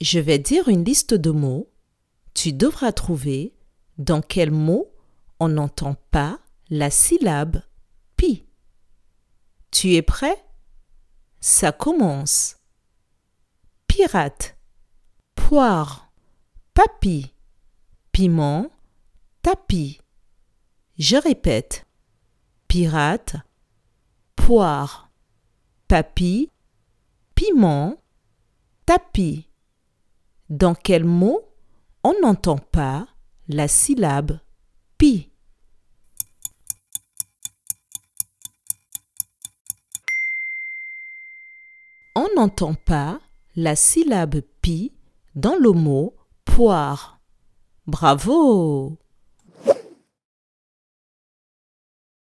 Je vais dire une liste de mots. Tu devras trouver dans quel mot on n'entend pas la syllabe pi. Tu es prêt? Ça commence. Pirate, poire, papy, piment, tapis. Je répète. Pirate, poire, papy, piment, tapis. Dans quel mot on n'entend pas la syllabe pi? On n'entend pas la syllabe pi dans le mot poire. Bravo